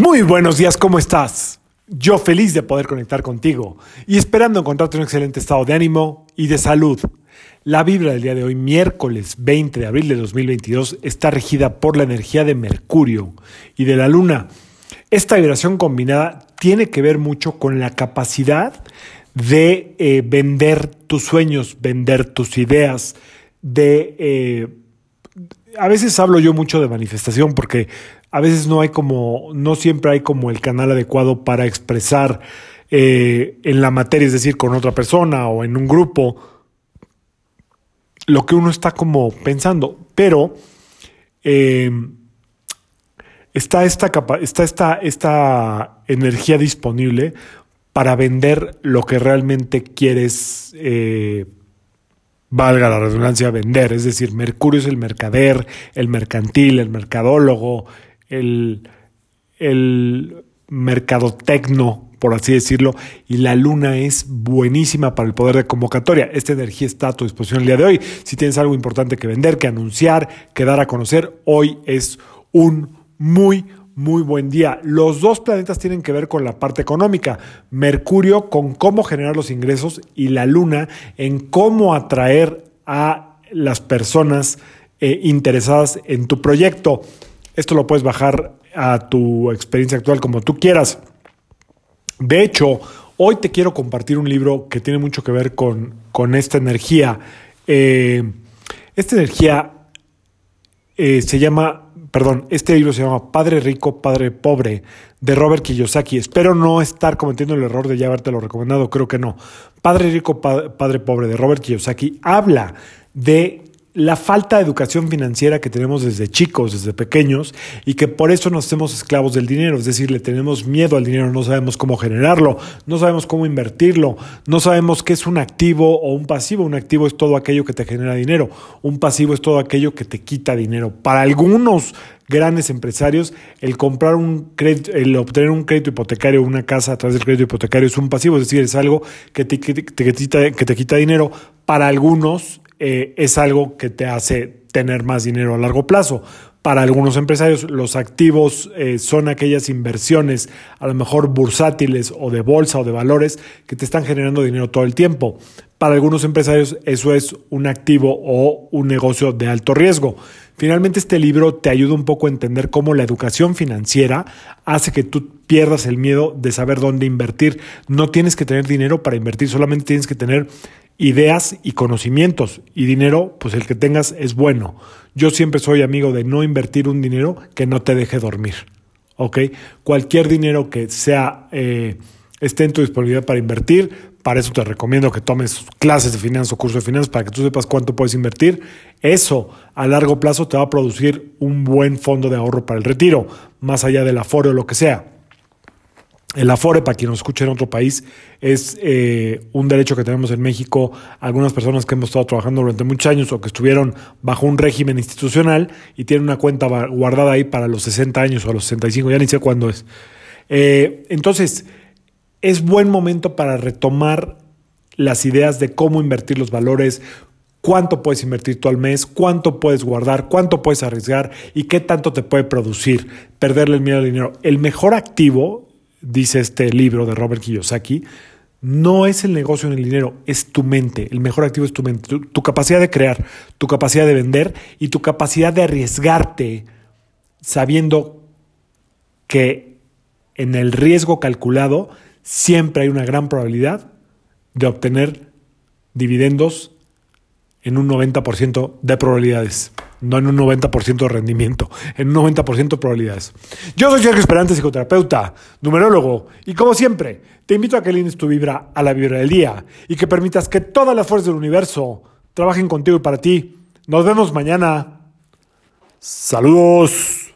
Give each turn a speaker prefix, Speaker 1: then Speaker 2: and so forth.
Speaker 1: Muy buenos días, ¿cómo estás? Yo feliz de poder conectar contigo y esperando encontrarte en un excelente estado de ánimo y de salud. La vibra del día de hoy, miércoles 20 de abril de 2022, está regida por la energía de Mercurio y de la Luna. Esta vibración combinada tiene que ver mucho con la capacidad de eh, vender tus sueños, vender tus ideas, de... Eh, a veces hablo yo mucho de manifestación porque a veces no hay como, no siempre hay como el canal adecuado para expresar eh, en la materia, es decir, con otra persona o en un grupo, lo que uno está como pensando. Pero está, esta, está esta, esta energía disponible para vender lo que realmente quieres, eh, valga la redundancia, vender. Es decir, Mercurio es el mercader, el mercantil, el mercadólogo, el, el mercadotecno, por así decirlo, y la luna es buenísima para el poder de convocatoria. Esta energía está a tu disposición el día de hoy. Si tienes algo importante que vender, que anunciar, que dar a conocer, hoy es un muy, muy buen día. Los dos planetas tienen que ver con la parte económica. Mercurio con cómo generar los ingresos y la Luna en cómo atraer a las personas eh, interesadas en tu proyecto. Esto lo puedes bajar a tu experiencia actual como tú quieras. De hecho, hoy te quiero compartir un libro que tiene mucho que ver con, con esta energía. Eh, esta energía eh, se llama perdón, este libro se llama Padre Rico, Padre Pobre, de Robert Kiyosaki. Espero no estar cometiendo el error de ya habértelo recomendado, creo que no. Padre Rico, Padre Pobre, de Robert Kiyosaki, habla de la falta de educación financiera que tenemos desde chicos, desde pequeños, y que por eso nos hacemos esclavos del dinero, es decir, le tenemos miedo al dinero, no sabemos cómo generarlo, no sabemos cómo invertirlo, no sabemos qué es un activo o un pasivo. Un activo es todo aquello que te genera dinero, un pasivo es todo aquello que te quita dinero. Para algunos grandes empresarios, el comprar un crédito, el obtener un crédito hipotecario, una casa a través del crédito hipotecario es un pasivo, es decir, es algo que te, que te, quita, que te quita dinero. Para algunos eh, es algo que te hace tener más dinero a largo plazo. Para algunos empresarios, los activos eh, son aquellas inversiones, a lo mejor bursátiles o de bolsa o de valores, que te están generando dinero todo el tiempo. Para algunos empresarios, eso es un activo o un negocio de alto riesgo. Finalmente, este libro te ayuda un poco a entender cómo la educación financiera hace que tú pierdas el miedo de saber dónde invertir. No tienes que tener dinero para invertir, solamente tienes que tener ideas y conocimientos y dinero, pues el que tengas es bueno. Yo siempre soy amigo de no invertir un dinero que no te deje dormir. ¿Ok? Cualquier dinero que sea, eh, esté en tu disponibilidad para invertir, para eso te recomiendo que tomes clases de finanzas o cursos de finanzas para que tú sepas cuánto puedes invertir. Eso a largo plazo te va a producir un buen fondo de ahorro para el retiro, más allá del aforo o lo que sea. El Afore, para quien nos escuche en otro país, es eh, un derecho que tenemos en México. Algunas personas que hemos estado trabajando durante muchos años o que estuvieron bajo un régimen institucional y tienen una cuenta guardada ahí para los 60 años o los 65, ya ni sé cuándo es. Eh, entonces, es buen momento para retomar las ideas de cómo invertir los valores, cuánto puedes invertir tú al mes, cuánto puedes guardar, cuánto puedes arriesgar y qué tanto te puede producir perderle el miedo al dinero. El mejor activo dice este libro de Robert Kiyosaki, no es el negocio en el dinero, es tu mente. El mejor activo es tu mente, tu, capacidad de crear, tu capacidad de vender y tu capacidad de arriesgarte sabiendo que en el riesgo calculado siempre hay una gran probabilidad de obtener dividendos en un 90% de probabilidades no en un 90% de rendimiento, en un 90% de probabilidades. Yo soy Sergio Esperante, psicoterapeuta, numerólogo, y como siempre, te invito a que alines tu vibra a la vibra del día y que permitas que todas las fuerzas del universo trabajen contigo y para ti. Nos vemos mañana. Saludos.